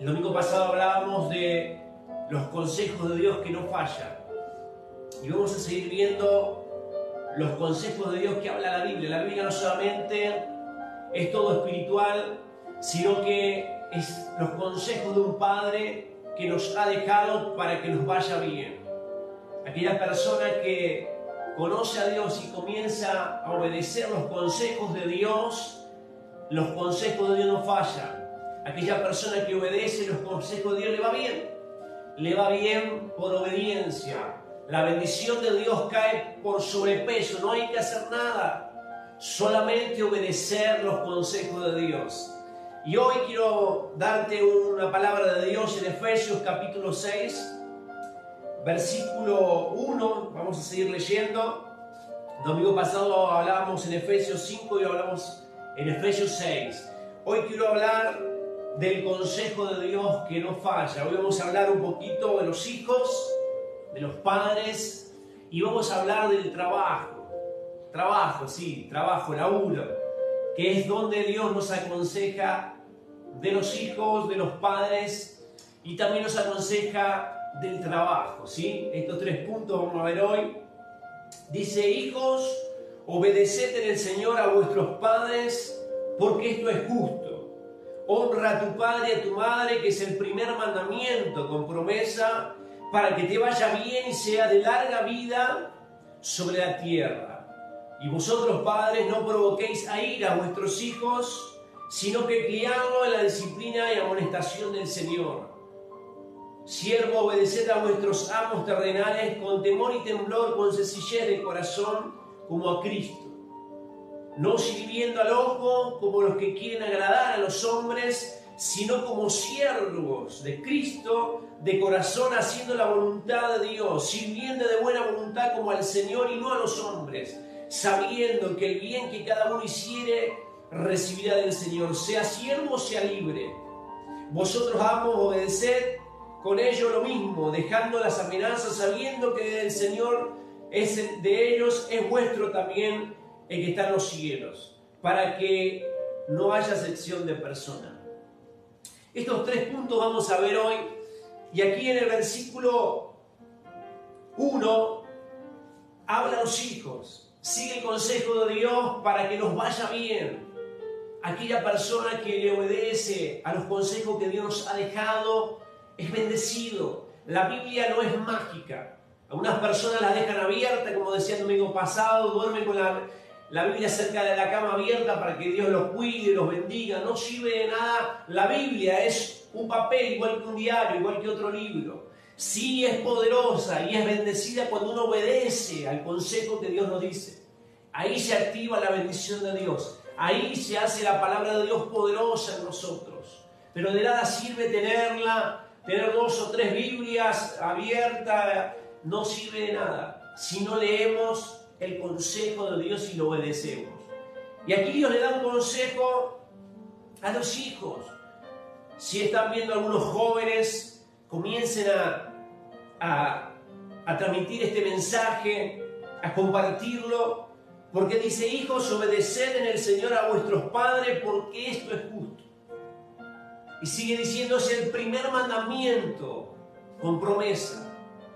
El domingo pasado hablábamos de los consejos de Dios que no fallan. Y vamos a seguir viendo los consejos de Dios que habla la Biblia. La Biblia no solamente es todo espiritual, sino que es los consejos de un Padre que nos ha dejado para que nos vaya bien. Aquella persona que conoce a Dios y comienza a obedecer los consejos de Dios, los consejos de Dios no fallan aquella persona que obedece los consejos de Dios le va bien. Le va bien por obediencia. La bendición de Dios cae por sobrepeso. No hay que hacer nada. Solamente obedecer los consejos de Dios. Y hoy quiero darte una palabra de Dios en Efesios capítulo 6, versículo 1. Vamos a seguir leyendo. Domingo pasado hablábamos en Efesios 5 y hablamos en Efesios 6. Hoy quiero hablar del consejo de Dios que no falla. Hoy vamos a hablar un poquito de los hijos, de los padres y vamos a hablar del trabajo. Trabajo, sí, trabajo, laburo, que es donde Dios nos aconseja de los hijos, de los padres y también nos aconseja del trabajo, ¿sí? Estos tres puntos vamos a ver hoy. Dice, hijos, obedeced en el Señor a vuestros padres, porque esto es justo honra a tu padre y a tu madre, que es el primer mandamiento con promesa para que te vaya bien y sea de larga vida sobre la tierra. Y vosotros padres no provoquéis a ir a vuestros hijos, sino que criadlo en la disciplina y amonestación del Señor. Siervo, obedeced a vuestros amos terrenales con temor y temblor, con sencillez de corazón, como a Cristo no sirviendo al ojo como los que quieren agradar a los hombres, sino como siervos de Cristo, de corazón haciendo la voluntad de Dios, sirviendo de buena voluntad como al Señor y no a los hombres, sabiendo que el bien que cada uno hiciere recibirá del Señor, sea siervo o sea libre. Vosotros amos obedeced con ello lo mismo, dejando las amenazas, sabiendo que el Señor es de ellos, es vuestro también el que está en los cielos, para que no haya sección de persona. Estos tres puntos vamos a ver hoy, y aquí en el versículo 1 habla a los hijos, sigue el consejo de Dios para que nos vaya bien. Aquella persona que le obedece a los consejos que Dios ha dejado es bendecido. La Biblia no es mágica. Algunas personas la dejan abierta, como decía el domingo pasado, duermen con la, la Biblia cerca de la cama abierta para que Dios los cuide, los bendiga. No sirve de nada. La Biblia es un papel igual que un diario, igual que otro libro. Sí es poderosa y es bendecida cuando uno obedece al consejo que Dios nos dice. Ahí se activa la bendición de Dios. Ahí se hace la palabra de Dios poderosa en nosotros. Pero de nada sirve tenerla, tener dos o tres Biblias abiertas, no sirve de nada. Si no leemos el consejo de Dios y lo obedecemos. Y aquí Dios le da un consejo a los hijos. Si están viendo algunos jóvenes, comiencen a, a, transmitir este mensaje, a compartirlo, porque dice, hijos, obedeced en el Señor a vuestros padres, porque esto es justo. Y sigue diciéndose el primer mandamiento con promesa.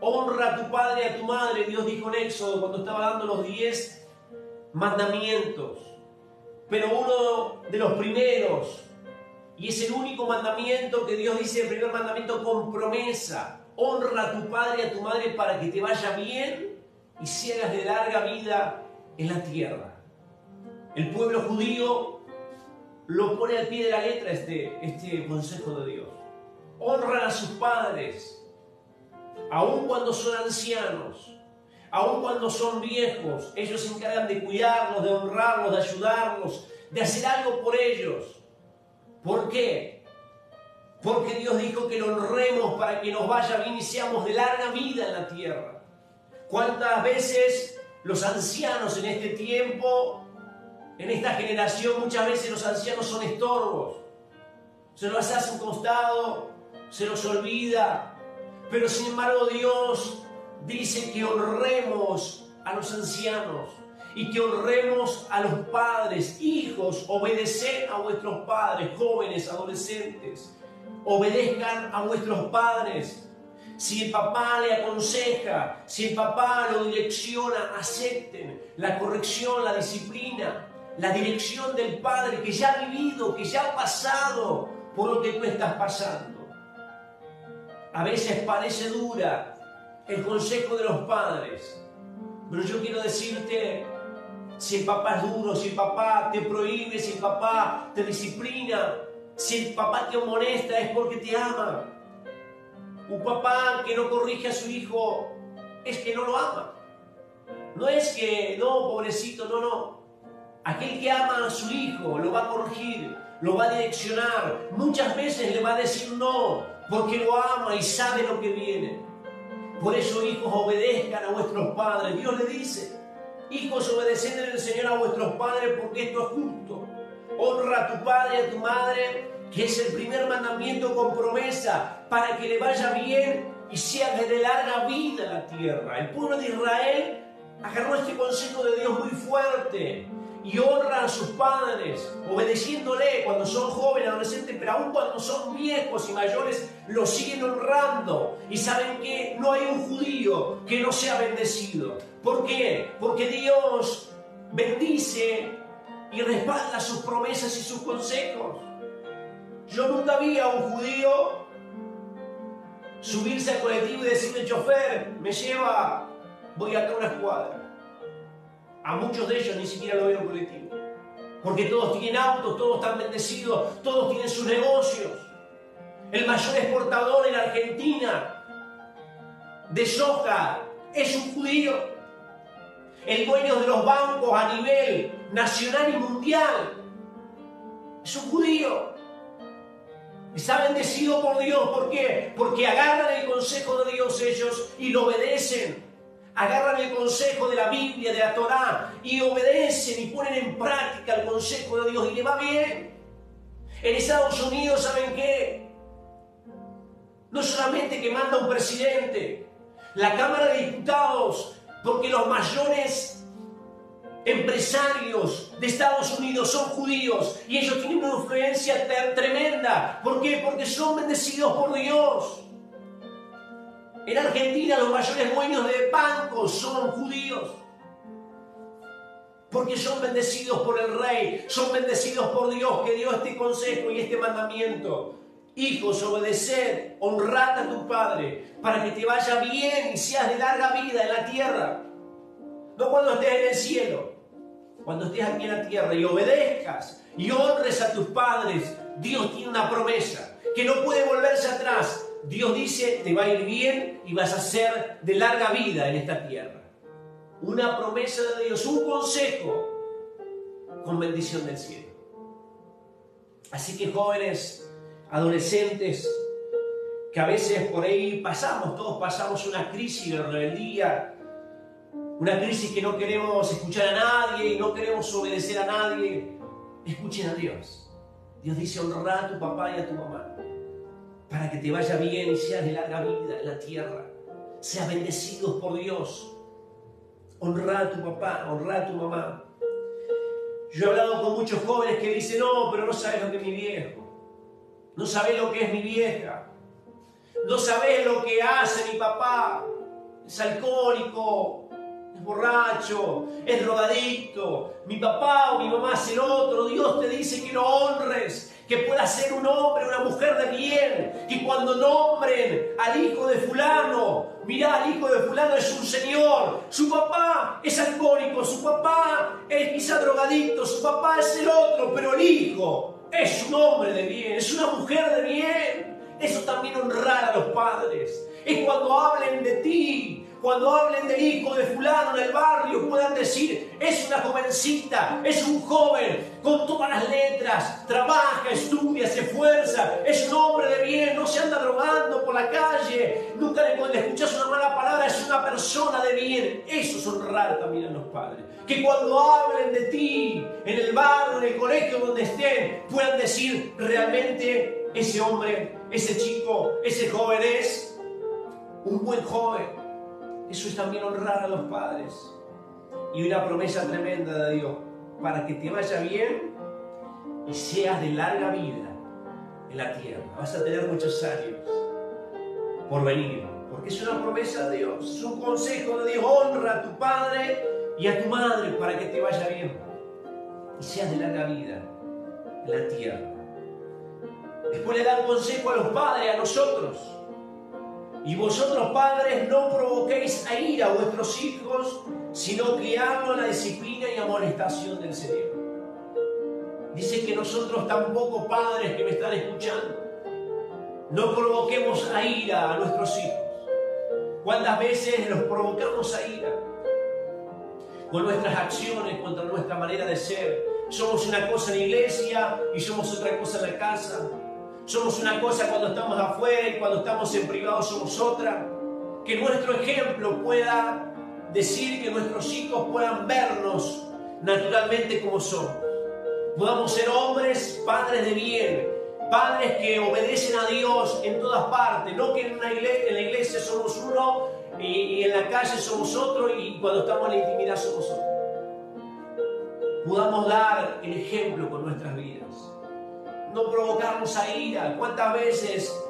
Honra a tu padre y a tu madre, Dios dijo en Éxodo cuando estaba dando los diez mandamientos. Pero uno de los primeros, y es el único mandamiento que Dios dice, el primer mandamiento con promesa, honra a tu padre y a tu madre para que te vaya bien y seas de larga vida en la tierra. El pueblo judío lo pone al pie de la letra este, este consejo de Dios. Honra a sus padres, aun cuando son ancianos, aun cuando son viejos, ellos se encargan de cuidarlos, de honrarlos, de ayudarlos, de hacer algo por ellos. ¿Por qué? Porque Dios dijo que lo honremos para que nos vaya bien y seamos de larga vida en la tierra. ¿Cuántas veces los ancianos en este tiempo, en esta generación, muchas veces los ancianos son estorbos? Se los hace un costado, se los olvida, pero sin embargo Dios dice que honremos a los ancianos y que honremos a los padres, hijos, obedeced a vuestros padres, jóvenes, adolescentes. obedezcan a vuestros padres. Si el papá le aconseja, si el papá lo direcciona, acepten la corrección, la disciplina, la dirección del padre que ya ha vivido, que ya ha pasado por lo que tú estás pasando. A veces parece dura el consejo de los padres, pero yo quiero decirte, si el papá es duro, si el papá te prohíbe, si el papá te disciplina, si el papá te amonesta es porque te ama. Un papá que no corrige a su hijo es que no lo ama. No es que, no, pobrecito, no, no. Aquel que ama a su hijo lo va a corregir, lo va a direccionar. Muchas veces le va a decir no, porque lo ama y sabe lo que viene. Por eso, hijos, obedezcan a vuestros padres. Dios le dice, hijos, obedeced en el Señor a vuestros padres porque esto es justo. Honra a tu padre y a tu madre, que es el primer mandamiento con promesa, para que le vaya bien y sea de larga vida la tierra. El pueblo de Israel agarró este consejo de Dios muy fuerte y honra a sus padres, obedeciéndole cuando son jóvenes, adolescentes, pero aún cuando son viejos y mayores, los siguen honrando. Y saben que no hay un judío que no sea bendecido. ¿Por qué? Porque Dios bendice y respalda sus promesas y sus consejos. Yo nunca vi a un judío subirse al colectivo y decirle, chofer, me lleva, voy acá a una escuadra. A muchos de ellos ni siquiera lo veo colectivo. Porque todos tienen autos, todos están bendecidos, todos tienen sus negocios. El mayor exportador en Argentina de soja es un judío. El dueño de los bancos a nivel nacional y mundial es un judío. Está bendecido por Dios. ¿Por qué? Porque agarran el consejo de Dios ellos y lo obedecen agarran el consejo de la Biblia, de la Torá, y obedecen y ponen en práctica el consejo de Dios y le va bien. En Estados Unidos, ¿saben qué? No solamente que manda un presidente, la Cámara de Diputados, porque los mayores empresarios de Estados Unidos son judíos y ellos tienen una influencia tremenda. ¿Por qué? Porque son bendecidos por Dios. En Argentina los mayores dueños de bancos son judíos. Porque son bendecidos por el rey, son bendecidos por Dios que dio este consejo y este mandamiento. Hijos, obedeced, honrad a tu padre para que te vaya bien y seas de larga vida en la tierra. No cuando estés en el cielo, cuando estés aquí en la tierra y obedezcas y honres a tus padres. Dios tiene una promesa que no puede volverse atrás Dios dice, te va a ir bien y vas a ser de larga vida en esta tierra. Una promesa de Dios, un consejo con bendición del cielo. Así que jóvenes, adolescentes, que a veces por ahí pasamos, todos pasamos una crisis de rebeldía, una crisis que no queremos escuchar a nadie y no queremos obedecer a nadie. Escuchen a Dios. Dios dice, honra a tu papá y a tu mamá para que te vaya bien y seas de larga vida en la tierra. Seas bendecidos por Dios. Honra a tu papá, honra a tu mamá. Yo he hablado con muchos jóvenes que dicen, no, pero no sabes lo que es mi viejo. No sabes lo que es mi vieja. No sabes lo que hace mi papá. Es alcohólico, es borracho, es drogadicto. Mi papá o mi mamá es el otro. Dios te dice que lo honres que pueda ser un hombre, una mujer de bien, y cuando nombren al hijo de fulano, mirá, el hijo de fulano es un señor, su papá es alcohólico, su papá es quizá drogadicto, su papá es el otro, pero el hijo es un hombre de bien, es una mujer de bien. Eso también honrar a los padres. Es cuando hablen de ti, cuando hablen del hijo de fulano en el barrio, puedan decir, es una jovencita, es un joven, con todas las letras, trabaja, estudia, se esfuerza, es un hombre de bien, no se anda drogando por la calle, nunca le, le escuchas una mala palabra, es una persona de bien. Eso es honrar también a los padres. Que cuando hablen de ti, en el barrio, en el colegio, donde estén, puedan decir, realmente ese hombre, ese chico, ese joven es un buen joven eso es también honrar a los padres. Y una promesa tremenda de Dios, para que te vaya bien y seas de larga vida en la tierra. Vas a tener muchos años por venir. Porque es una promesa de Dios, es un consejo de Dios. Honra a tu padre y a tu madre para que te vaya bien y seas de larga vida en la tierra. Después le dan consejo a los padres, a nosotros. Y vosotros padres no provoquéis a ira a vuestros hijos, sino criadlo la disciplina y amonestación del Señor. Dice que nosotros tampoco padres que me están escuchando, no provoquemos a ira a nuestros hijos. ¿Cuántas veces los provocamos a ira? Con nuestras acciones, contra nuestra manera de ser. Somos una cosa en la iglesia y somos otra cosa en la casa. Somos una cosa cuando estamos afuera y cuando estamos en privado somos otra. Que nuestro ejemplo pueda decir que nuestros hijos puedan vernos naturalmente como somos. Podamos ser hombres, padres de bien, padres que obedecen a Dios en todas partes, no que en, la iglesia somos uno y, y en la calle somos otro y cuando estamos en la intimidad somos otro. Podamos dar el ejemplo con nuestras vidas no provocarnos a ira. ¿Cuántas veces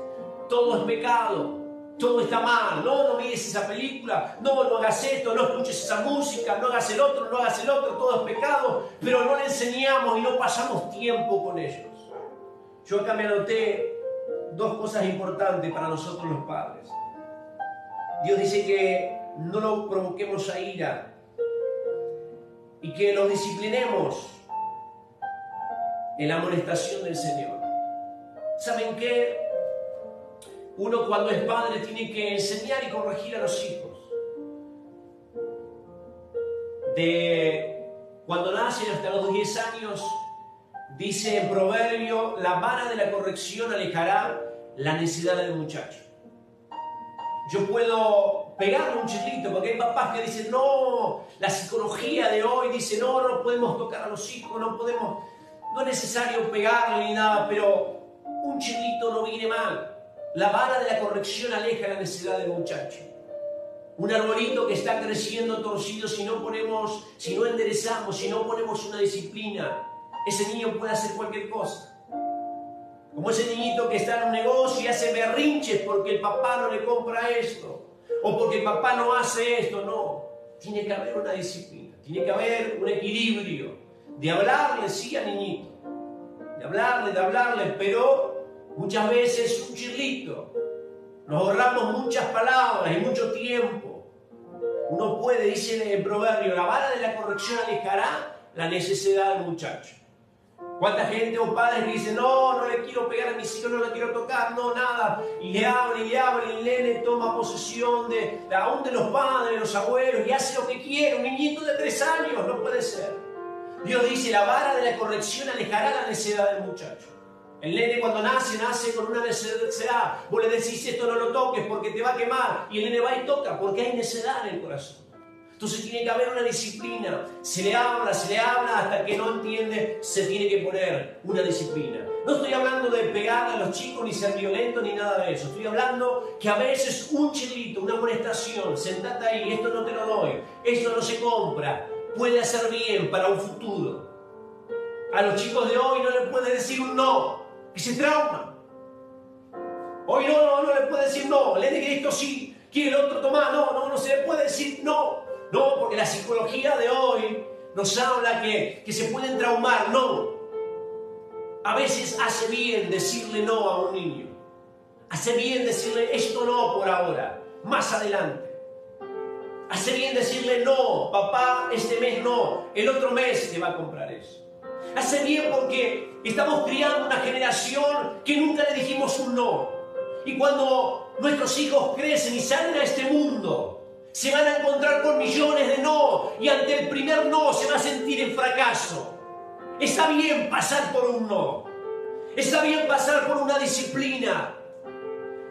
todo es pecado? Todo está mal. No, no mires esa película. No, no hagas esto. No escuches esa música. No hagas el otro. No hagas el otro. Todo es pecado. Pero no le enseñamos y no pasamos tiempo con ellos. Yo acá me anoté dos cosas importantes para nosotros los padres. Dios dice que no lo provoquemos a ira y que los disciplinemos en la amonestación del Señor. ¿Saben qué? Uno cuando es padre tiene que enseñar y corregir a los hijos. De cuando nacen hasta los 10 años, dice en proverbio, la vara de la corrección alejará la necesidad del muchacho. Yo puedo pegarle un chiquito porque hay papás que dicen, no, la psicología de hoy dice, no, no podemos tocar a los hijos, no podemos no es necesario pegarle ni nada, pero un chilito no viene mal. La vara de la corrección aleja la necesidad del muchacho. Un arbolito que está creciendo torcido, si no ponemos, si no enderezamos, si no ponemos una disciplina, ese niño puede hacer cualquier cosa. Como ese niñito que está en un negocio y hace berrinches porque el papá no le compra esto, o porque el papá no hace esto, no. Tiene que haber una disciplina, tiene que haber un equilibrio de hablarle, sí, a niñito, de hablarle, de hablarle, pero muchas veces un chirlito. Nos ahorramos muchas palabras y mucho tiempo. Uno puede, dice el proverbio, la vara de la corrección alejará la necesidad del muchacho. ¿Cuánta gente o padres que dicen, no, no le quiero pegar a mis hijos, no le quiero tocar, no, nada? Y le habla y le habla y el nene toma posesión de, aún de los padres, los abuelos y hace lo que quiere. Un niñito de tres años, no puede ser. Dios dice, la vara de la corrección alejará la necedad del muchacho. El nene cuando nace, nace con una necedad. Vos le decís esto no lo toques porque te va a quemar. Y el nene va y toca porque hay necedad en el corazón. Entonces tiene que haber una disciplina. Se le habla, se le habla hasta que no entiende, se tiene que poner una disciplina. No estoy hablando de pegar a los chicos, ni ser violento, ni nada de eso. Estoy hablando que a veces un chilito, una amonestación, sentate ahí, esto no te lo doy, esto no se compra, puede hacer bien para un futuro. A los chicos de hoy no le puede decir un no, que se trauma. Hoy no, no, no le puede decir no, le dice esto sí, quiere el otro tomar, no, no, no se le puede decir no. No, porque la psicología de hoy nos habla que, que se pueden traumar, no. A veces hace bien decirle no a un niño. Hace bien decirle esto no por ahora, más adelante. Hace bien decirle no, papá, este mes no, el otro mes te va a comprar eso. Hace bien porque estamos criando una generación que nunca le dijimos un no. Y cuando nuestros hijos crecen y salen a este mundo, se van a encontrar con millones de no y ante el primer no se va a sentir en fracaso. Está bien pasar por un no. Está bien pasar por una disciplina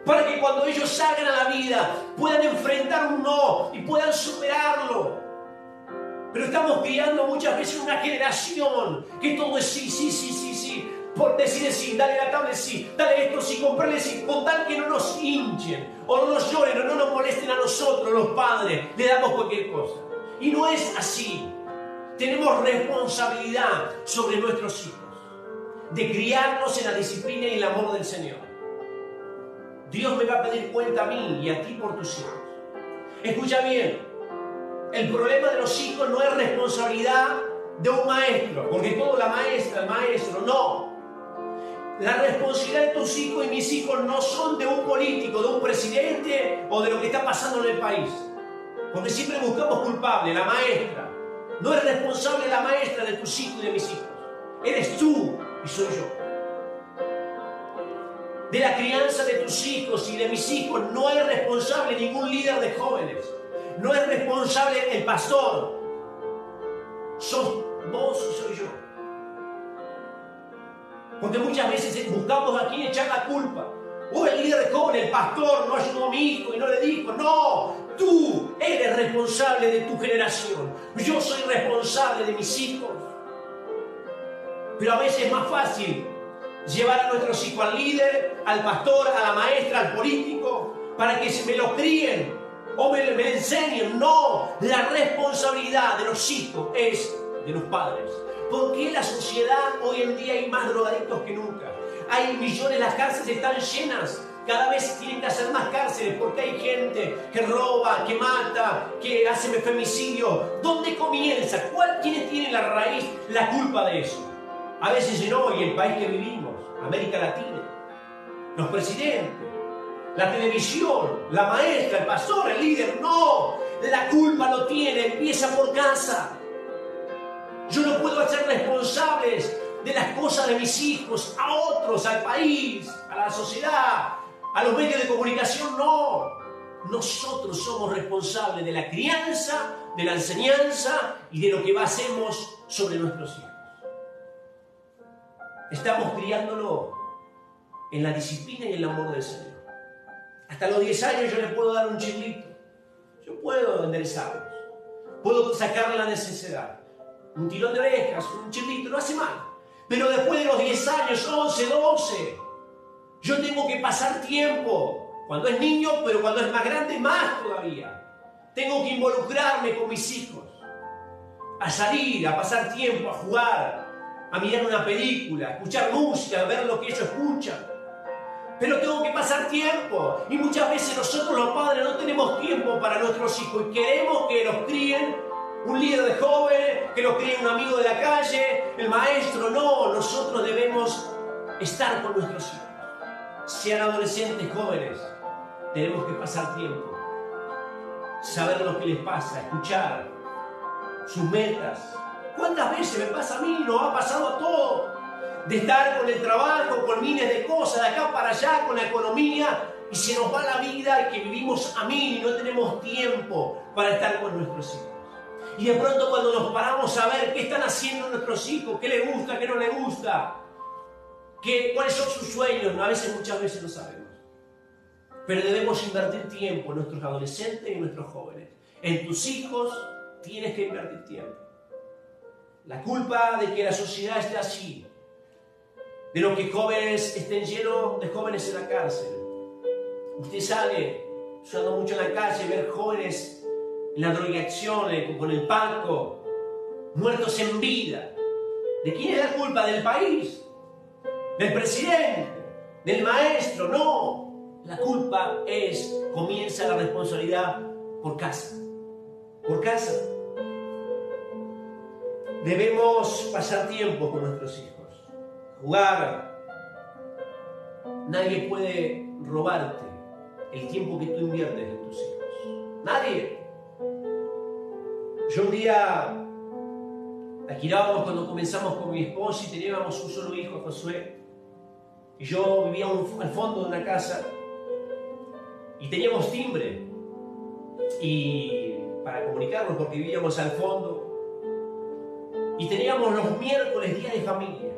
para que cuando ellos salgan a la vida puedan enfrentar un no y puedan superarlo. Pero estamos criando muchas veces una generación que todo es sí, sí, sí, sí, sí. Por decir sí, dale la tablet sí, dale esto sí, comprarle sí, con tal que no nos hinchen, o no nos lloren, o no nos molesten a nosotros, los padres, le damos cualquier cosa. Y no es así. Tenemos responsabilidad sobre nuestros hijos. de criarnos en la disciplina y el amor del Señor. Dios me va a pedir cuenta a mí y a ti por tus hijos. Escucha bien, el problema de los hijos no es responsabilidad de un maestro, porque todo la maestra, el maestro, no. La responsabilidad de tus hijos y mis hijos no son de un político, de un presidente o de lo que está pasando en el país. Porque siempre buscamos culpable, la maestra. No es responsable la maestra de tus hijos y de mis hijos. Eres tú y soy yo. De la crianza de tus hijos y de mis hijos no es responsable ningún líder de jóvenes. No es responsable el pastor. Sos vos y soy yo. Porque muchas veces buscamos a quien echar la culpa. O el líder de jóvenes, el pastor, no ayudó a mi hijo y no le dijo. No, tú eres responsable de tu generación. Yo soy responsable de mis hijos. Pero a veces es más fácil llevar a nuestros hijos al líder, al pastor, a la maestra, al político, para que me los críen o me, me enseñen. No, la responsabilidad de los hijos es de los padres. Porque en la sociedad hoy en día hay más drogadictos que nunca. Hay millones, las cárceles están llenas. Cada vez tienen que hacer más cárceles porque hay gente que roba, que mata, que hace femicidio. ¿Dónde comienza? ¿Cuál, ¿Quiénes tienen la raíz, la culpa de eso? A veces no, y el país que vivimos, América Latina, los presidentes, la televisión, la maestra, el pastor, el líder, no, la culpa lo tiene, empieza por casa. Yo no puedo hacer responsables de las cosas de mis hijos a otros, al país, a la sociedad, a los medios de comunicación, no. Nosotros somos responsables de la crianza, de la enseñanza y de lo que hacemos sobre nuestros hijos. Estamos criándolo en la disciplina y el amor del Señor. Hasta los 10 años yo le puedo dar un chilito. Yo puedo enderezarlos. Puedo sacarle la necesidad. Un tirón de orejas, un chilito, no hace mal. Pero después de los 10 años, 11, 12, yo tengo que pasar tiempo. Cuando es niño, pero cuando es más grande, más todavía. Tengo que involucrarme con mis hijos. A salir, a pasar tiempo, a jugar, a mirar una película, a escuchar música, a ver lo que ellos escuchan. Pero tengo que pasar tiempo. Y muchas veces nosotros los padres no tenemos tiempo para nuestros hijos y queremos que los críen un líder de jóvenes, que los críe un amigo de la calle, el maestro. No, nosotros debemos estar con nuestros hijos. Sean adolescentes, jóvenes, tenemos que pasar tiempo. Saber lo que les pasa, escuchar sus metas, ¿Cuántas veces me pasa a mí? Nos ha pasado a todos. De estar con el trabajo, con miles de cosas, de acá para allá, con la economía, y se nos va la vida y que vivimos a mí y no tenemos tiempo para estar con nuestros hijos. Y de pronto cuando nos paramos a ver qué están haciendo nuestros hijos, qué les gusta, qué no les gusta, qué, cuáles son sus sueños, a veces muchas veces no sabemos. Pero debemos invertir tiempo en nuestros adolescentes y nuestros jóvenes. En tus hijos tienes que invertir tiempo. La culpa de que la sociedad esté así, de lo que jóvenes estén llenos de jóvenes en la cárcel. Usted sale, usando mucho en la calle, ver jóvenes en la drogadicción, con el palco, muertos en vida. ¿De quién es la culpa? ¿Del país? ¿Del presidente? ¿Del maestro? No. La culpa es, comienza la responsabilidad por casa. Por casa. Debemos pasar tiempo con nuestros hijos, jugar. Nadie puede robarte el tiempo que tú inviertes en tus hijos. Nadie. Yo un día alquilábamos cuando comenzamos con mi esposa y teníamos un solo hijo, Josué. Y yo vivía al fondo de una casa y teníamos timbre y para comunicarnos porque vivíamos al fondo y teníamos los miércoles día de familia.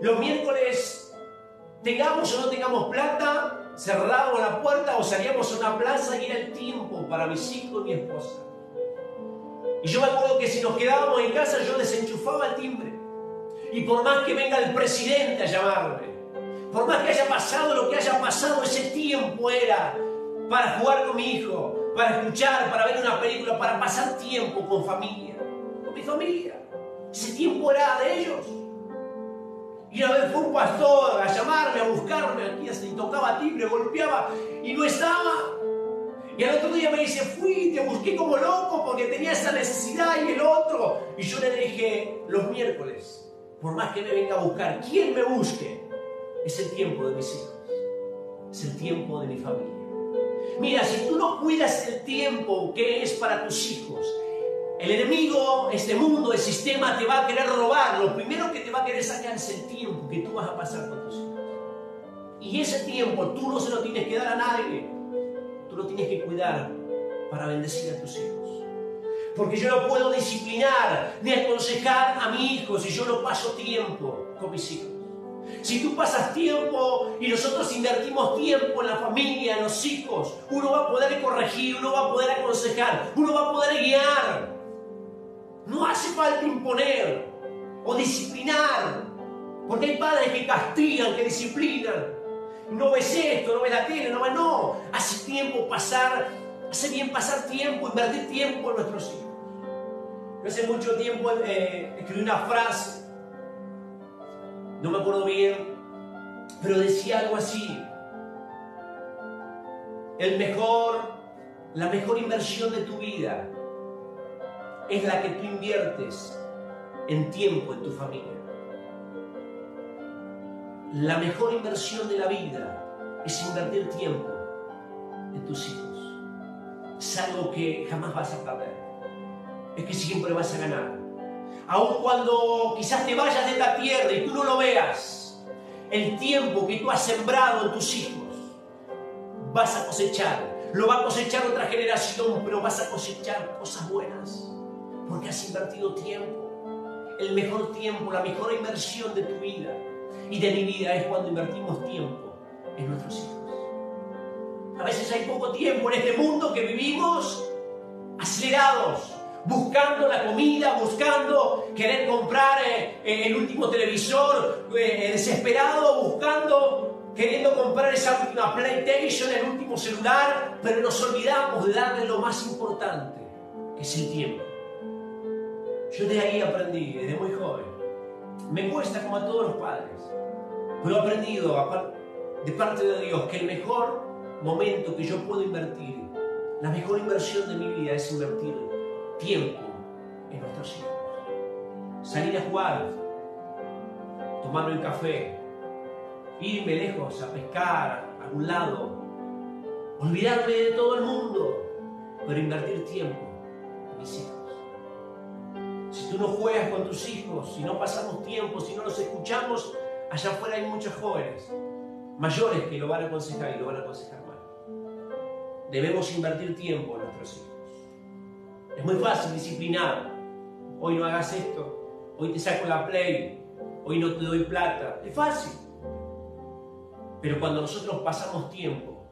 Los miércoles, tengamos o no tengamos plata, cerrábamos la puerta o salíamos a una plaza y era el tiempo para mis hijos y mi esposa. Y yo me acuerdo que si nos quedábamos en casa yo desenchufaba el timbre. Y por más que venga el presidente a llamarme, por más que haya pasado lo que haya pasado, ese tiempo era para jugar con mi hijo, para escuchar, para ver una película, para pasar tiempo con familia, con mi familia. Ese tiempo era de ellos. Y una vez fue un pastor a llamarme, a buscarme, aquí y tocaba timbre, golpeaba y no estaba. Y al otro día me dice, fui, te busqué como loco porque tenía esa necesidad y el otro. Y yo le dije, los miércoles, por más que me venga a buscar, quien me busque, es el tiempo de mis hijos, es el tiempo de mi familia. Mira, si tú no cuidas el tiempo que es para tus hijos, el enemigo, este mundo, el sistema te va a querer robar. Lo primero que te va a querer sacar es el tiempo que tú vas a pasar con tus hijos. Y ese tiempo tú no se lo tienes que dar a nadie. Tú lo tienes que cuidar para bendecir a tus hijos. Porque yo no puedo disciplinar ni aconsejar a mi hijo si yo no paso tiempo con mis hijos. Si tú pasas tiempo y nosotros invertimos tiempo en la familia, en los hijos, uno va a poder corregir, uno va a poder aconsejar, uno va a poder guiar. No hace falta imponer o disciplinar, porque hay padres que castigan, que disciplinan. No ves esto, no ves la tele, no ves, no. Hace tiempo pasar, hace bien pasar tiempo, invertir tiempo en nuestros hijos. Yo hace mucho tiempo eh, escribí una frase, no me acuerdo bien, pero decía algo así. El mejor, la mejor inversión de tu vida es la que tú inviertes en tiempo en tu familia. La mejor inversión de la vida es invertir tiempo en tus hijos. Es algo que jamás vas a perder. Es que siempre vas a ganar. Aun cuando quizás te vayas de esta tierra y tú no lo veas, el tiempo que tú has sembrado en tus hijos, vas a cosechar. Lo va a cosechar otra generación, pero vas a cosechar cosas buenas porque has invertido tiempo. El mejor tiempo, la mejor inversión de tu vida y de mi vida es cuando invertimos tiempo en nuestros hijos. A veces hay poco tiempo en este mundo que vivimos acelerados, buscando la comida, buscando querer comprar eh, eh, el último televisor, eh, desesperado, buscando, queriendo comprar esa última PlayStation, el último celular, pero nos olvidamos de darle lo más importante, que es el tiempo. Yo de ahí aprendí, desde muy joven. Me cuesta como a todos los padres, pero he aprendido de parte de Dios que el mejor momento que yo puedo invertir, la mejor inversión de mi vida es invertir tiempo en nuestros hijos. Salir a jugar, tomar un café, irme lejos a pescar a algún lado, olvidarme de todo el mundo, pero invertir tiempo en mis hijos si tú no juegas con tus hijos, si no pasamos tiempo, si no los escuchamos, allá afuera hay muchos jóvenes mayores que lo van a aconsejar y lo van a aconsejar mal. Debemos invertir tiempo en nuestros hijos. Es muy fácil disciplinar. Hoy no hagas esto, hoy te saco la play, hoy no te doy plata. Es fácil. Pero cuando nosotros pasamos tiempo,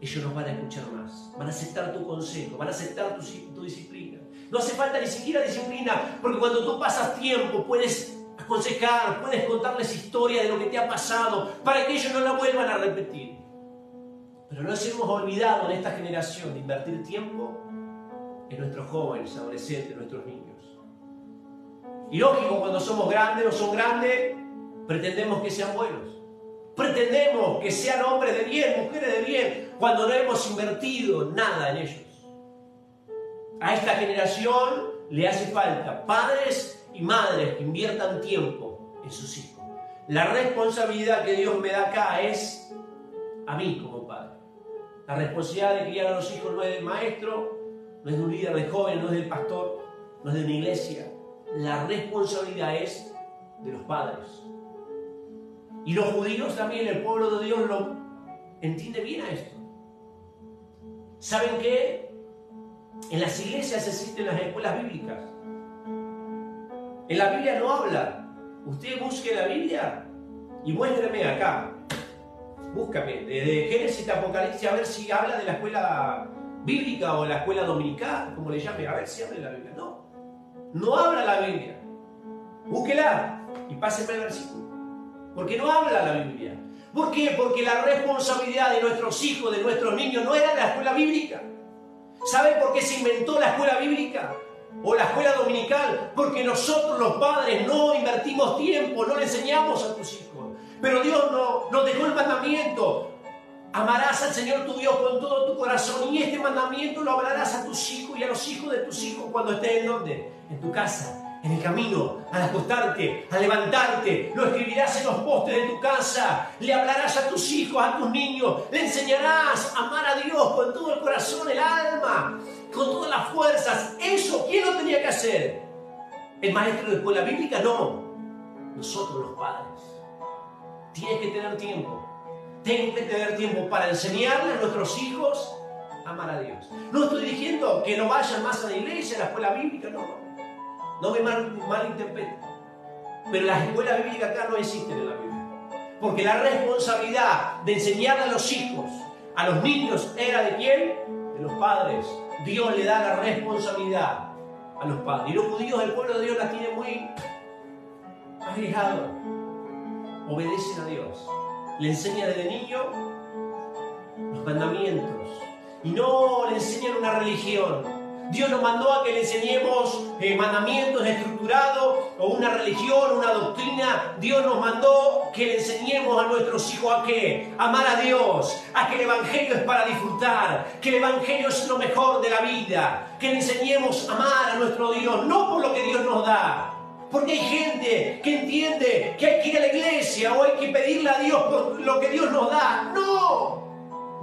ellos nos van a escuchar más, van a aceptar tu consejo, van a aceptar tu, tu disciplina. No hace falta ni siquiera disciplina, porque cuando tú pasas tiempo puedes aconsejar, puedes contarles historia de lo que te ha pasado, para que ellos no la vuelvan a repetir. Pero nos hemos olvidado en esta generación de invertir tiempo en nuestros jóvenes, adolescentes, nuestros niños. Y lógico, cuando somos grandes o son grandes, pretendemos que sean buenos. Pretendemos que sean hombres de bien, mujeres de bien, cuando no hemos invertido nada en ellos. A esta generación le hace falta padres y madres que inviertan tiempo en sus hijos. La responsabilidad que Dios me da acá es a mí como padre. La responsabilidad de criar a los hijos no es del maestro, no es de un líder de jóvenes, no es del pastor, no es de una iglesia. La responsabilidad es de los padres. Y los judíos también, el pueblo de Dios, lo entiende bien a esto. ¿Saben qué? En las iglesias existen las escuelas bíblicas. En la Biblia no habla. Usted busque la Biblia y muéstreme acá. Búscame, desde Génesis a Apocalipsis, a ver si habla de la escuela bíblica o la escuela dominical, como le llame, a ver si habla la Biblia. No, no habla la Biblia. Búsquela y páseme el versículo. Porque no habla la Biblia. ¿Por qué? Porque la responsabilidad de nuestros hijos, de nuestros niños, no era la escuela bíblica. ¿Sabe por qué se inventó la escuela bíblica? o la escuela dominical, porque nosotros los padres no invertimos tiempo, no le enseñamos a tus hijos. Pero Dios no, nos dejó el mandamiento. Amarás al Señor tu Dios con todo tu corazón y este mandamiento lo hablarás a tus hijos y a los hijos de tus hijos cuando estén en donde? En tu casa, en el camino, al acostarte, al levantarte, lo escribirás en los postes de tu casa, le hablarás a tus hijos, a tus niños, le enseñarás a amar a Dios con todo el corazón, el alma, con todas las fuerzas. Eso, ¿quién lo tenía que hacer? ¿El maestro de escuela bíblica? No, nosotros los padres. Tienes que tener tiempo. Tengo que tener tiempo para enseñarle a nuestros hijos a amar a Dios. No estoy diciendo que no vayan más a la iglesia, a la escuela bíblica, no. No me mal, malinterpreten. Pero las escuelas bíblicas acá no existen en la Biblia. Porque la responsabilidad de enseñarle a los hijos, a los niños, era de quién? De los padres. Dios le da la responsabilidad a los padres. Y los judíos, el pueblo de Dios la tiene muy alejado obedecen a Dios. Le enseña desde niño los mandamientos y no le enseñan una religión. Dios nos mandó a que le enseñemos eh, mandamientos estructurados o una religión, una doctrina. Dios nos mandó que le enseñemos a nuestros hijos a qué? Amar a Dios, a que el Evangelio es para disfrutar, que el Evangelio es lo mejor de la vida, que le enseñemos a amar a nuestro Dios, no por lo que Dios nos da, porque hay gente que entiende que hay que ir a la iglesia o hay que pedirle a Dios por lo que Dios nos da. No.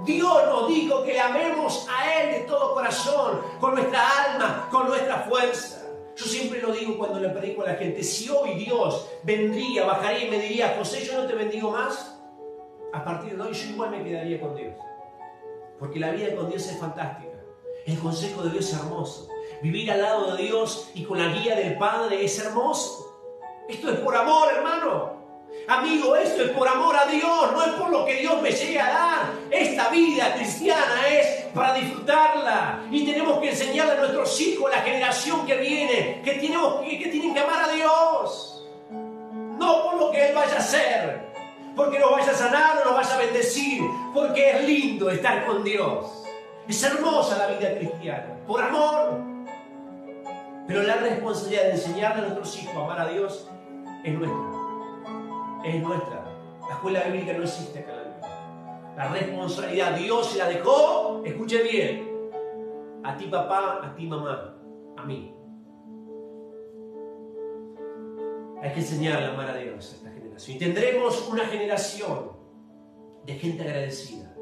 Dios nos dijo que le amemos a Él de todo corazón, con nuestra alma, con nuestra fuerza. Yo siempre lo digo cuando le predico a la gente, si hoy Dios vendría, bajaría y me diría, José, yo no te bendigo más, a partir de hoy yo igual me quedaría con Dios. Porque la vida con Dios es fantástica. El consejo de Dios es hermoso. Vivir al lado de Dios y con la guía del Padre es hermoso. Esto es por amor, hermano. Amigo, esto es por amor a Dios, no es por lo que Dios me llegue a dar. Esta vida cristiana es para disfrutarla. Y tenemos que enseñarle a nuestros hijos, la generación que viene, que, tenemos, que, tienen que amar a Dios. No por lo que Él vaya a hacer, porque nos vaya a sanar o nos vaya a bendecir, porque es lindo estar con Dios. Es hermosa la vida cristiana, por amor. Pero la responsabilidad de enseñarle a nuestros hijos a amar a Dios es nuestra. Es nuestra. La escuela bíblica no existe acá en la Biblia. La responsabilidad Dios se la dejó, escuche bien, a ti papá, a ti mamá, a mí. Hay que enseñarle a amar a Dios a esta generación. Y tendremos una generación de gente agradecida.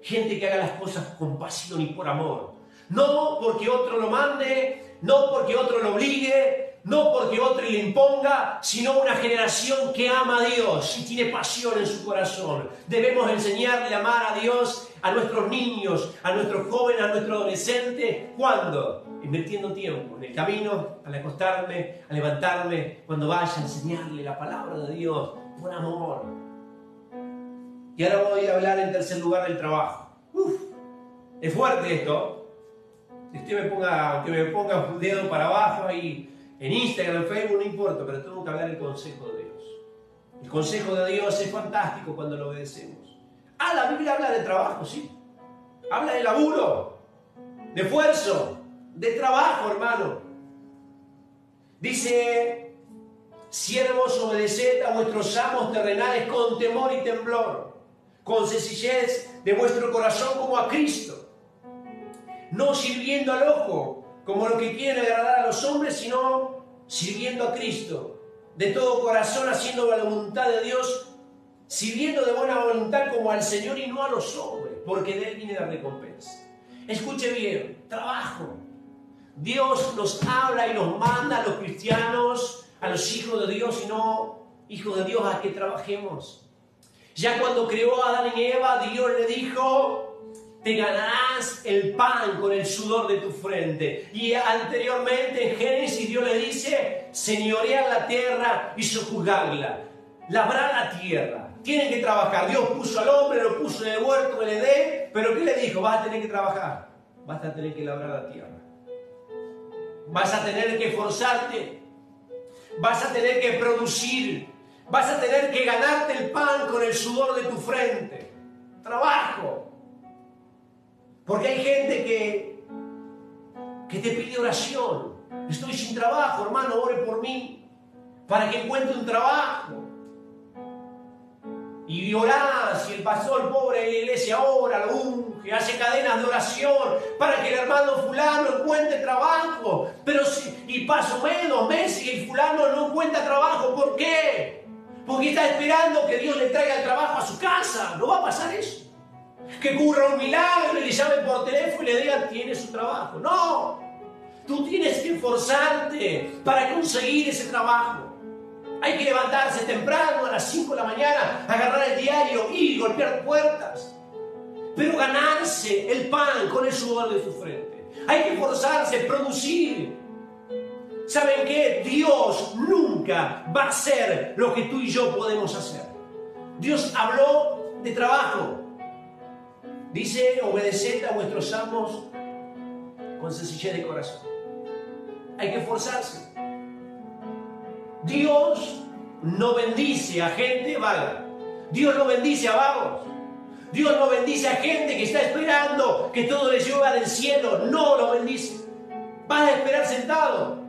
Gente que haga las cosas con pasión y por amor. No porque otro lo mande, no porque otro lo obligue, no porque otro le imponga, sino una generación que ama a Dios y tiene pasión en su corazón. Debemos enseñarle a amar a Dios a nuestros niños, a nuestros jóvenes, a nuestros adolescentes. ¿Cuándo? Invirtiendo tiempo en el camino, al acostarme, a levantarme, cuando vaya a enseñarle la palabra de Dios por amor. Y ahora voy a hablar en tercer lugar del trabajo. Uf, es fuerte esto, que usted me ponga, que me ponga un dedo para abajo ahí en Instagram, en Facebook, no importa, pero tengo que hablar el consejo de Dios. El consejo de Dios es fantástico cuando lo obedecemos. Ah, la Biblia habla de trabajo, sí. Habla de laburo, de esfuerzo, de trabajo, hermano. Dice, siervos, obedeced a vuestros amos terrenales con temor y temblor, con sencillez de vuestro corazón como a Cristo no sirviendo al ojo como lo que quiere agradar a los hombres, sino sirviendo a Cristo, de todo corazón haciendo la voluntad de Dios, sirviendo de buena voluntad como al Señor y no a los hombres, porque de Él viene la recompensa. Escuche bien, trabajo. Dios nos habla y nos manda a los cristianos, a los hijos de Dios y no hijos de Dios a que trabajemos. Ya cuando creó a Adán y Eva, Dios le dijo, te ganarás el pan con el sudor de tu frente. Y anteriormente en Génesis Dios le dice, señorear la tierra y sojuzgarla, labrar la tierra. Tienen que trabajar. Dios puso al hombre, lo puso en el huerto del Edén, pero ¿qué le dijo? Vas a tener que trabajar, vas a tener que labrar la tierra. Vas a tener que esforzarte, vas a tener que producir, vas a tener que ganarte el pan con el sudor de tu frente. Trabajo. Porque hay gente que, que te pide oración, Estoy sin trabajo, hermano, ore por mí para que encuentre un trabajo. Y orá, si el pastor pobre de la iglesia ora, lo unge, hace cadenas de oración para que el hermano fulano encuentre trabajo. Pero si, y paso menos meses y el fulano no encuentra trabajo, ¿por qué? Porque está esperando que Dios le traiga el trabajo a su casa. No va a pasar eso. Que ocurra un milagro y le llamen por teléfono y le digan, tiene su trabajo. No. Tú tienes que esforzarte para conseguir ese trabajo. Hay que levantarse temprano a las 5 de la mañana, agarrar el diario y golpear puertas. Pero ganarse el pan con el sudor de su frente. Hay que esforzarse, producir. ¿Saben qué? Dios nunca va a hacer lo que tú y yo podemos hacer. Dios habló de trabajo. Dice, obedeced a vuestros amos con sencillez de corazón. Hay que esforzarse. Dios no bendice a gente vaga. Dios no bendice a vagos. Dios no bendice a gente que está esperando que todo le llueva del cielo. No lo bendice. Vas a esperar sentado.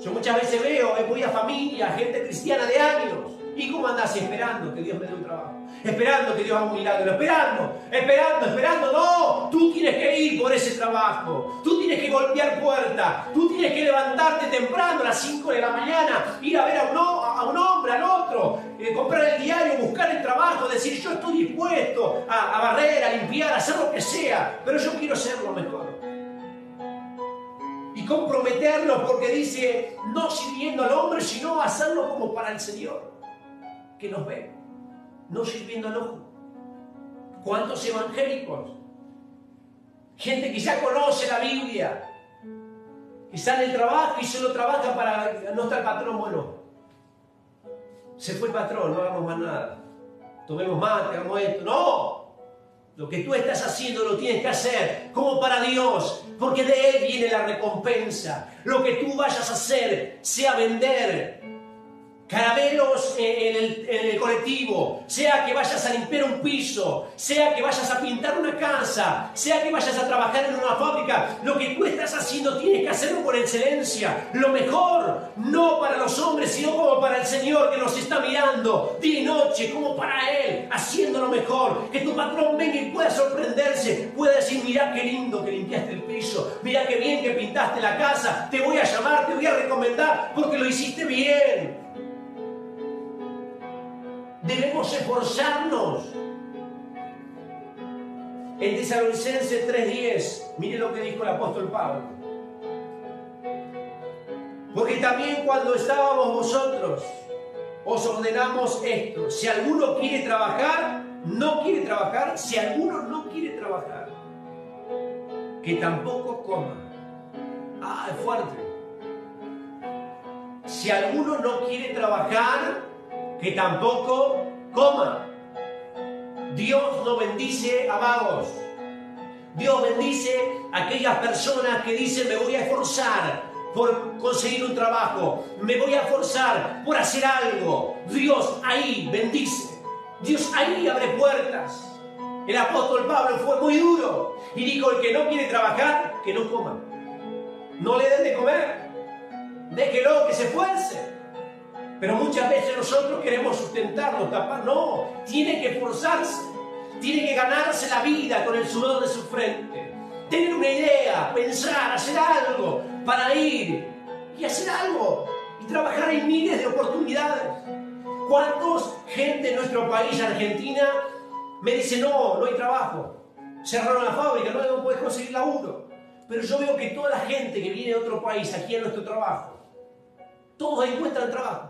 Yo muchas veces veo, voy a familia, gente cristiana de años. ¿Y cómo andas esperando que Dios me dé un trabajo? Esperando que Dios haga un milagro, esperando, esperando, esperando. No, tú tienes que ir por ese trabajo. Tú tienes que golpear puertas. Tú tienes que levantarte temprano a las 5 de la mañana, ir a ver a un, a un hombre, al otro, eh, comprar el diario, buscar el trabajo, decir yo estoy dispuesto a, barrer, a limpiar, a hacer lo que sea, pero yo quiero ser lo mejor y comprometerlo porque dice, no sirviendo al hombre, sino hacerlo como para el Señor, que nos ve, no sirviendo al ojo. ¿Cuántos evangélicos? Gente que ya conoce la Biblia, que sale del trabajo y solo trabaja para no estar patrón, bueno, se fue el patrón, no hagamos más nada, tomemos más, hagamos esto, no, lo que tú estás haciendo lo tienes que hacer como para Dios, porque de Él viene la recompensa. Lo que tú vayas a hacer, sea vender, caramelos en el, colectivo, sea que vayas a limpiar un piso, sea que vayas a pintar una casa, sea que vayas a trabajar en una fábrica, lo que tú estás haciendo tienes que hacerlo con excelencia, lo mejor, no para los hombres, sino como para el Señor que nos está mirando día y noche, como para Él, haciendo lo mejor, que tu patrón venga y pueda sorprenderse, pueda decir, mira qué lindo que limpiaste el piso, mira qué bien que pintaste la casa, te voy a llamar, te voy a recomendar, porque lo hiciste bien. Debemos esforzarnos. En Tesalonicenses 3:10, mire lo que dijo el apóstol Pablo. Porque también cuando estábamos vosotros, os ordenamos esto. Si alguno quiere trabajar, no quiere trabajar. Si alguno no quiere trabajar, que tampoco coma. Ah, es fuerte. Si alguno no quiere trabajar, que tampoco coma. Dios no bendice a vagos. Dios bendice a aquellas personas que dicen me voy a esforzar por conseguir un trabajo, me voy a esforzar por hacer algo. Dios ahí bendice. Dios ahí abre puertas. El apóstol Pablo fue muy duro y dijo, el que no quiere trabajar, que no coma. No le den de comer. Déjelo que se esfuerce. Pero muchas veces nosotros queremos sustentarlo, tapar. No, tiene que esforzarse. Tiene que ganarse la vida con el sudor de su frente. Tener una idea, pensar, hacer algo para ir y hacer algo. Y trabajar en miles de oportunidades. ¿Cuántos gente en nuestro país, Argentina, me dice, no, no hay trabajo? Cerraron la fábrica, no, puedes conseguir laburo. Pero yo veo que toda la gente que viene de otro país aquí a nuestro trabajo, todos encuentran trabajo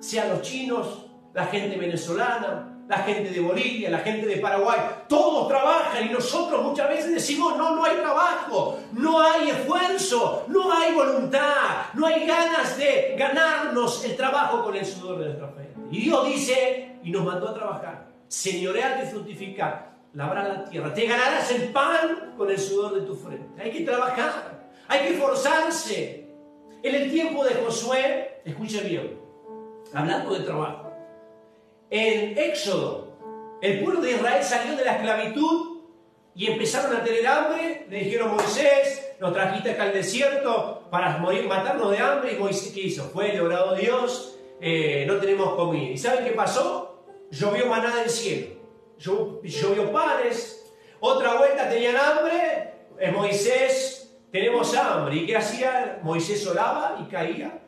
sean los chinos, la gente venezolana, la gente de Bolivia, la gente de Paraguay, todos trabajan y nosotros muchas veces decimos, no, no hay trabajo, no hay esfuerzo, no hay voluntad, no hay ganas de ganarnos el trabajo con el sudor de nuestra frente. Y Dios dice, y nos mandó a trabajar, señorear y fructificar, labrar la tierra, te ganarás el pan con el sudor de tu frente. Hay que trabajar, hay que esforzarse. En el tiempo de Josué, escuche bien, hablando de trabajo. En Éxodo, el pueblo de Israel salió de la esclavitud y empezaron a tener hambre, le dijeron Moisés, nos trajiste acá al desierto para morir, matarnos de hambre, y Moisés ¿qué hizo? Fue, a Dios, eh, no tenemos comida. ¿Y saben qué pasó? Llovió maná del cielo, llovió panes, otra vuelta tenían hambre, Moisés, tenemos hambre. ¿Y qué hacía? Moisés oraba y caía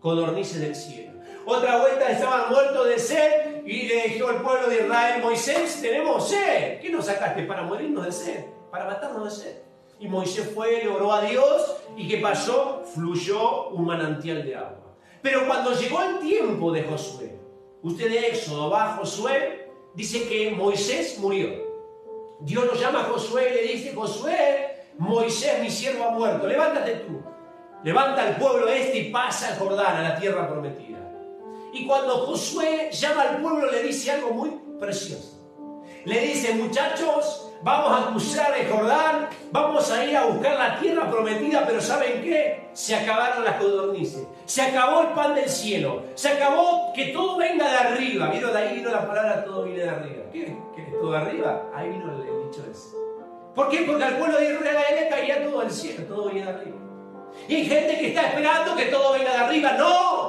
codornices del cielo. Otra vuelta estaban muertos de sed y le dijo al pueblo de Israel, Moisés, tenemos sed. ¿Qué nos sacaste? Para morirnos de sed, para matarnos de sed. Y Moisés fue, le oró a Dios y ¿qué pasó? Fluyó un manantial de agua. Pero cuando llegó el tiempo de Josué, usted de Éxodo va a Josué, dice que Moisés murió. Dios lo llama a Josué y le dice, Josué, Moisés mi siervo ha muerto, levántate tú. Levanta al pueblo este y pasa al Jordán, a la tierra prometida. Y cuando Josué llama al pueblo le dice algo muy precioso. Le dice, muchachos, vamos a cruzar el Jordán, vamos a ir a buscar la tierra prometida, pero ¿saben qué? Se acabaron las codornices, se acabó el pan del cielo, se acabó que todo venga de arriba. ¿Vieron? De ahí vino la palabra todo viene de arriba. ¿Qué, ¿Qué todo de arriba? Ahí vino el, dicho ese. ¿Por qué? Porque al pueblo de Israel caía todo del cielo, todo viene de arriba. Y hay gente que está esperando que todo venga de arriba. ¡No!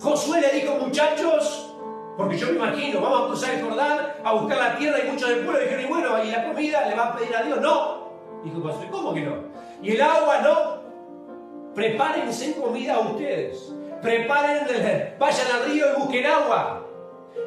Josué le dijo, muchachos, porque yo me imagino, vamos a cruzar el Jordán a buscar la tierra y muchos del pueblo dijeron, y bueno, ¿y la comida le va a pedir a Dios? No. Dijo Josué, ¿cómo que no? Y el agua no. Prepárense comida a ustedes. Preparen, vayan al río y busquen agua.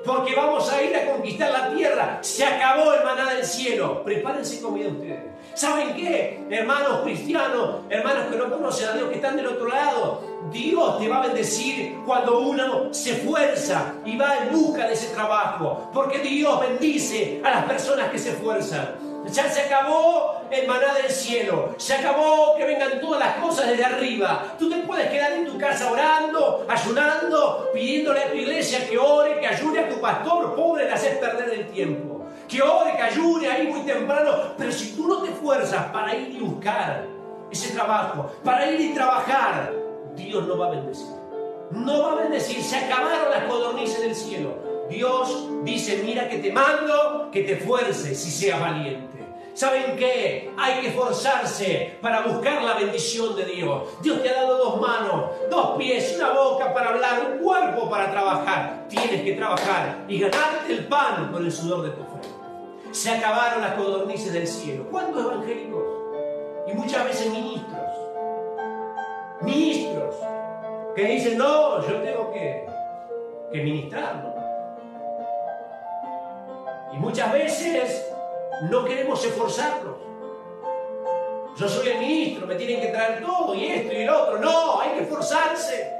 Porque vamos a ir a conquistar la tierra. Se acabó el maná del cielo. Prepárense comida a ustedes. ¿Saben qué? Hermanos cristianos, hermanos que no conocen a Dios, que están del otro lado, Dios te va a bendecir cuando uno se esfuerza y va en busca de ese trabajo. Porque Dios bendice a las personas que se esfuerzan. Ya se acabó el maná del cielo. Se acabó que vengan todas las cosas desde arriba. Tú te puedes quedar en tu casa orando, ayunando, pidiéndole a tu iglesia que ore, que ayude a tu pastor. Pobre, le haces perder el tiempo que ore, que ayude ahí muy temprano. Pero si tú no te esfuerzas para ir y buscar ese trabajo, para ir y trabajar, Dios no va a bendecir. No va a bendecir. Se acabaron las codornices del cielo. Dios dice, mira que te mando, que te esfuerces y seas valiente. ¿Saben qué? Hay que esforzarse para buscar la bendición de Dios. Dios te ha dado dos manos, dos pies, una boca para hablar, un cuerpo para trabajar. Tienes que trabajar y ganarte el pan con el sudor de tu frente. Se acabaron las codornices del cielo. ¿Cuántos evangélicos? Y muchas veces ministros. Ministros que dicen, no, yo tengo que, que ministrar. Y muchas veces no queremos esforzarnos. Yo soy el ministro, me tienen que traer todo y esto y el otro. No, hay que esforzarse.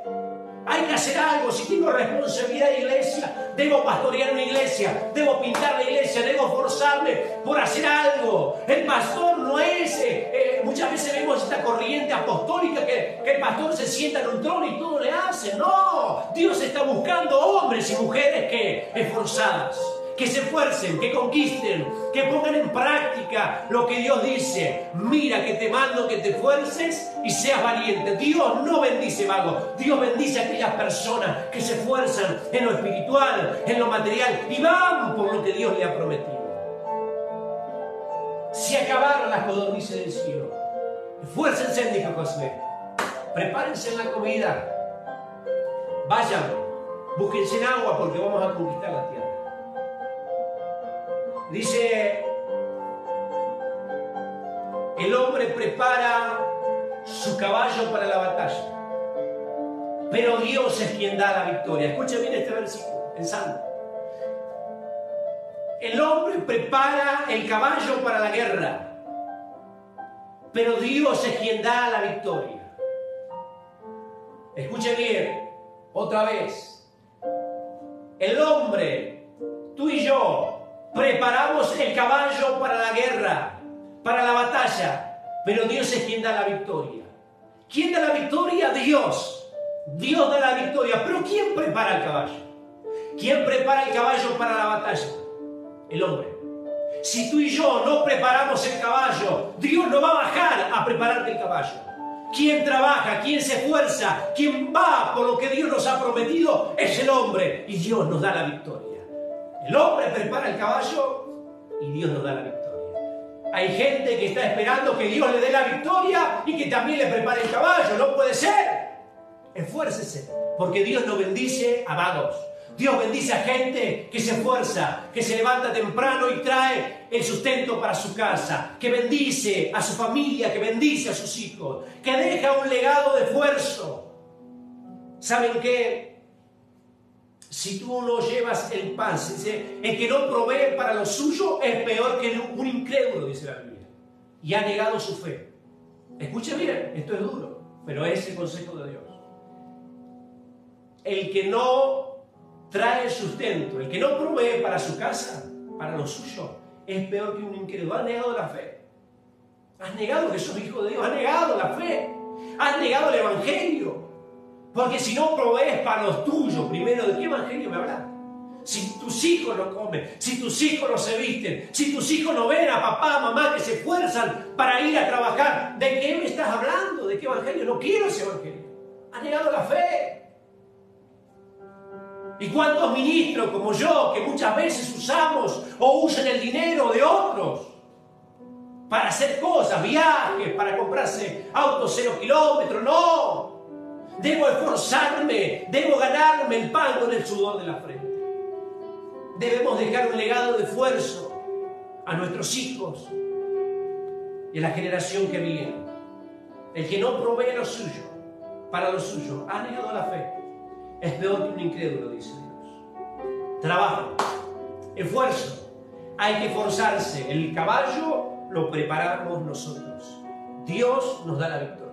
Hay que hacer algo. Si tengo responsabilidad de iglesia, debo pastorear una iglesia, debo pintar la iglesia, debo esforzarme por hacer algo. El pastor no es. Eh, eh, muchas veces vemos esta corriente apostólica que, que el pastor se sienta en un trono y todo le hace. No, Dios está buscando hombres y mujeres que esforzadas que se esfuercen, que conquisten, que pongan en práctica lo que Dios dice. Mira que te mando que te esfuerces y seas valiente. Dios no bendice vago, Dios bendice a aquellas personas que se esfuerzan en lo espiritual, en lo material y van por lo que Dios le ha prometido. Se acabaron las codornices del cielo. Esfuércense, dijo Josué. Prepárense en la comida. Vayan, búsquense en agua porque vamos a conquistar la tierra. Dice, el hombre prepara su caballo para la batalla, pero Dios es quien da la victoria. Escuchen bien este versículo, pensando. El hombre prepara el caballo para la guerra, pero Dios es quien da la victoria. Escuchen bien, otra vez. El hombre, tú y yo, Preparamos el caballo para la guerra, para la batalla, pero Dios es quien da la victoria. ¿Quién da la victoria? Dios. Dios da la victoria, pero ¿quién prepara el caballo? ¿Quién prepara el caballo para la batalla? El hombre. Si tú y yo no preparamos el caballo, Dios no va a bajar a prepararte el caballo. Quien trabaja, quien se esfuerza, quien va por lo que Dios nos ha prometido es el hombre y Dios nos da la victoria. El hombre prepara el caballo y Dios nos da la victoria. Hay gente que está esperando que Dios le dé la victoria y que también le prepare el caballo. No puede ser. Esfuércese, porque Dios no bendice a. Dios bendice a gente que se esfuerza, que se levanta temprano y trae el sustento para su casa, que bendice a su familia, que bendice a sus hijos, que deja un legado de esfuerzo. ¿Saben qué? Si tú no llevas el pan, dice, el que no provee para lo suyo es peor que un incrédulo, dice la Biblia, y ha negado su fe. Escuchen bien, esto es duro, pero es el consejo de Dios. El que no trae sustento, el que no provee para su casa, para lo suyo, es peor que un incrédulo. Has negado la fe. Has negado que sos hijo de Dios, has negado la fe, has negado el Evangelio. Porque si no provees para los tuyos, primero, ¿de qué evangelio me hablas? Si tus hijos no comen, si tus hijos no se visten, si tus hijos no ven a papá, mamá que se esfuerzan para ir a trabajar, ¿de qué me estás hablando? ¿De qué evangelio? No quiero ese evangelio. Has negado la fe. ¿Y cuántos ministros como yo que muchas veces usamos o usan el dinero de otros para hacer cosas, viajes, para comprarse autos cero kilómetros? No. Debo esforzarme, debo ganarme el pan con el sudor de la frente. Debemos dejar un legado de esfuerzo a nuestros hijos y a la generación que viene. El que no provee lo suyo para lo suyo ha negado la fe. Es peor que un incrédulo, dice Dios. Trabajo, esfuerzo. Hay que esforzarse. El caballo lo preparamos nosotros. Dios nos da la victoria.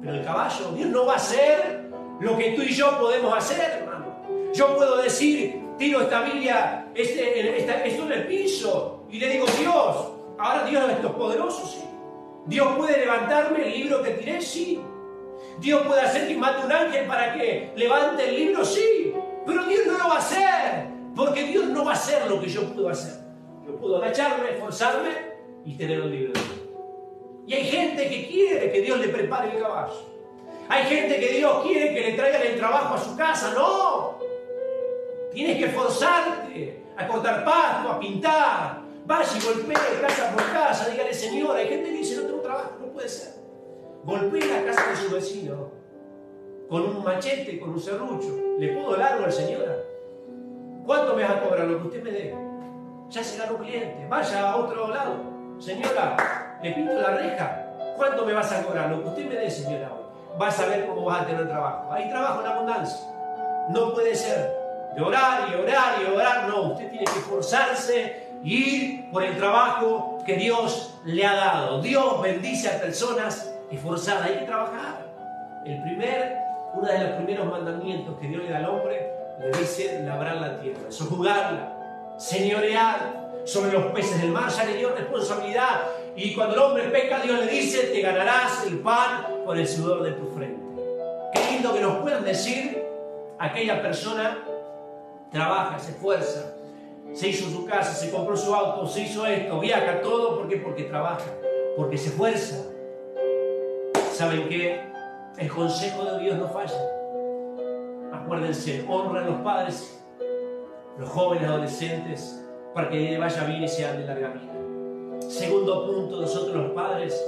Pero el caballo, Dios no va a hacer lo que tú y yo podemos hacer, hermano. Yo puedo decir, tiro esta Biblia, este, esto en el piso, y le digo, Dios, ahora Dios es poderoso, sí. Dios puede levantarme el libro que tiré, sí. Dios puede hacer que mate un ángel para que levante el libro, sí. Pero Dios no lo va a hacer, porque Dios no va a hacer lo que yo puedo hacer. Yo puedo agacharme, esforzarme y tener un libro. Y hay gente que quiere que Dios le prepare el caballo. Hay gente que Dios quiere que le traigan el trabajo a su casa. No. Tienes que esforzarte a cortar pasto, a pintar. Vaya y golpee casa por casa. Dígale, Señor, hay gente que dice, no tengo trabajo. No puede ser. Golpee la casa de su vecino con un machete, con un serrucho. ¿Le puedo largo al Señor? ¿Cuánto me vas a cobrar lo que usted me dé? Ya se ganó un cliente. Vaya a otro lado. Señora, le pinto la reja. ¿Cuánto me vas a cobrar? Lo que usted me dé, señora, hoy. Vas a ver cómo vas a tener trabajo. Hay trabajo en abundancia. No puede ser de orar y orar y orar. No, usted tiene que esforzarse ir por el trabajo que Dios le ha dado. Dios bendice a personas esforzadas. Hay que trabajar. El primer, uno de los primeros mandamientos que Dios le da al hombre, le dice labrar la tierra, jugarla, señorear sobre los peces del mar, ya le dio responsabilidad y cuando el hombre peca, Dios le dice, te ganarás el pan con el sudor de tu frente. Qué lindo que nos puedan decir, aquella persona trabaja, se esfuerza, se hizo su casa, se compró su auto, se hizo esto, viaja, todo, ¿por qué? Porque trabaja, porque se esfuerza. ¿Saben qué? El consejo de Dios no falla. Acuérdense, honra a los padres, los jóvenes, adolescentes, para que vaya bien y sean de larga vida. Segundo punto, nosotros los padres,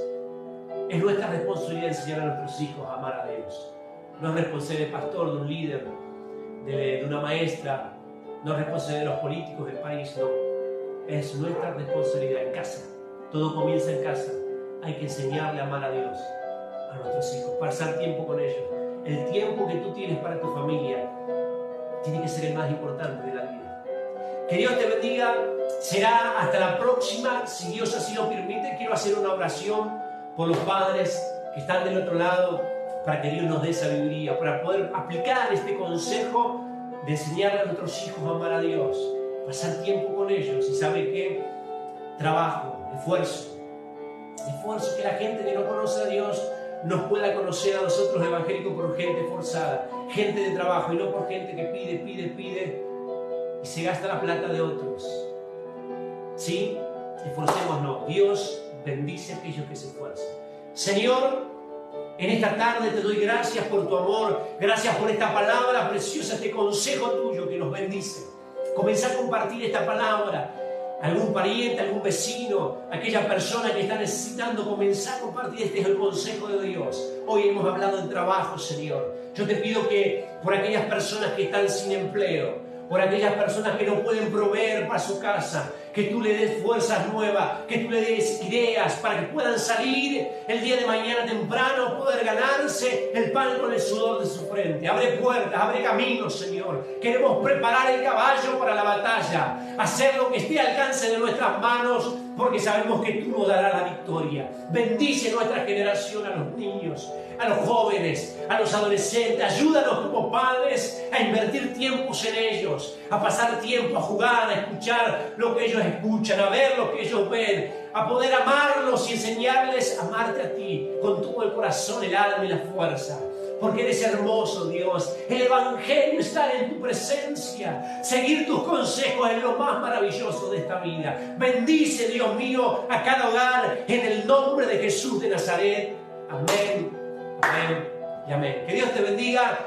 es nuestra responsabilidad enseñar a nuestros hijos a amar a Dios. No es responsabilidad del pastor, de un líder, de, una maestra, no es responsabilidad de los políticos del país, no. Es nuestra responsabilidad en casa. Todo comienza en casa. Hay que enseñarle a amar a Dios, a nuestros hijos, pasar tiempo con ellos. El tiempo que tú tienes para tu familia tiene que ser el más importante de la. Que Dios te bendiga será hasta la próxima, si Dios así lo permite. Quiero hacer una oración por los padres que están del otro lado, para que Dios nos dé sabiduría, para poder aplicar este consejo de enseñarle a nuestros hijos a amar a Dios, pasar tiempo con ellos y sabe qué, trabajo, esfuerzo, esfuerzo que la gente que no conoce a Dios nos pueda conocer a nosotros evangélicos por gente forzada, gente de trabajo y no por gente que pide, pide, pide y se gasta la plata de otros. ¿Sí? Esforcémonos. Dios bendice a aquellos que se esfuerzan. Señor, en esta tarde te doy gracias por tu amor, gracias por esta palabra preciosa, este consejo tuyo que nos bendice. Comienza a compartir esta palabra algún pariente, algún vecino, aquella persona que está necesitando comenzar a compartir. Este es el consejo de Dios. Hoy hemos hablado en trabajo, Señor. Yo te pido que por aquellas personas que están sin empleo, por aquellas personas que no pueden proveer para su casa, que tú le des fuerzas nuevas, que tú le des ideas para que puedan salir el día de mañana temprano, poder ganarse el pan con el sudor de su frente. Abre puertas, abre caminos, Señor. Queremos preparar el caballo para la batalla, hacer lo que esté al alcance de nuestras manos, porque sabemos que tú nos darás la victoria. Bendice nuestra generación a los niños, a los jóvenes, a los adolescentes. Ayúdanos como padres a invertir tiempos en ellos, a pasar tiempo a jugar, a escuchar lo que ellos escuchan, a ver lo que ellos ven, a poder amarlos y enseñarles a amarte a ti con todo el corazón, el alma y la fuerza. Porque eres hermoso, Dios. El Evangelio está en tu presencia. Seguir tus consejos es lo más maravilloso de esta vida. Bendice, Dios mío, a cada hogar en el nombre de Jesús de Nazaret. Amén, amén y amén. Que Dios te bendiga.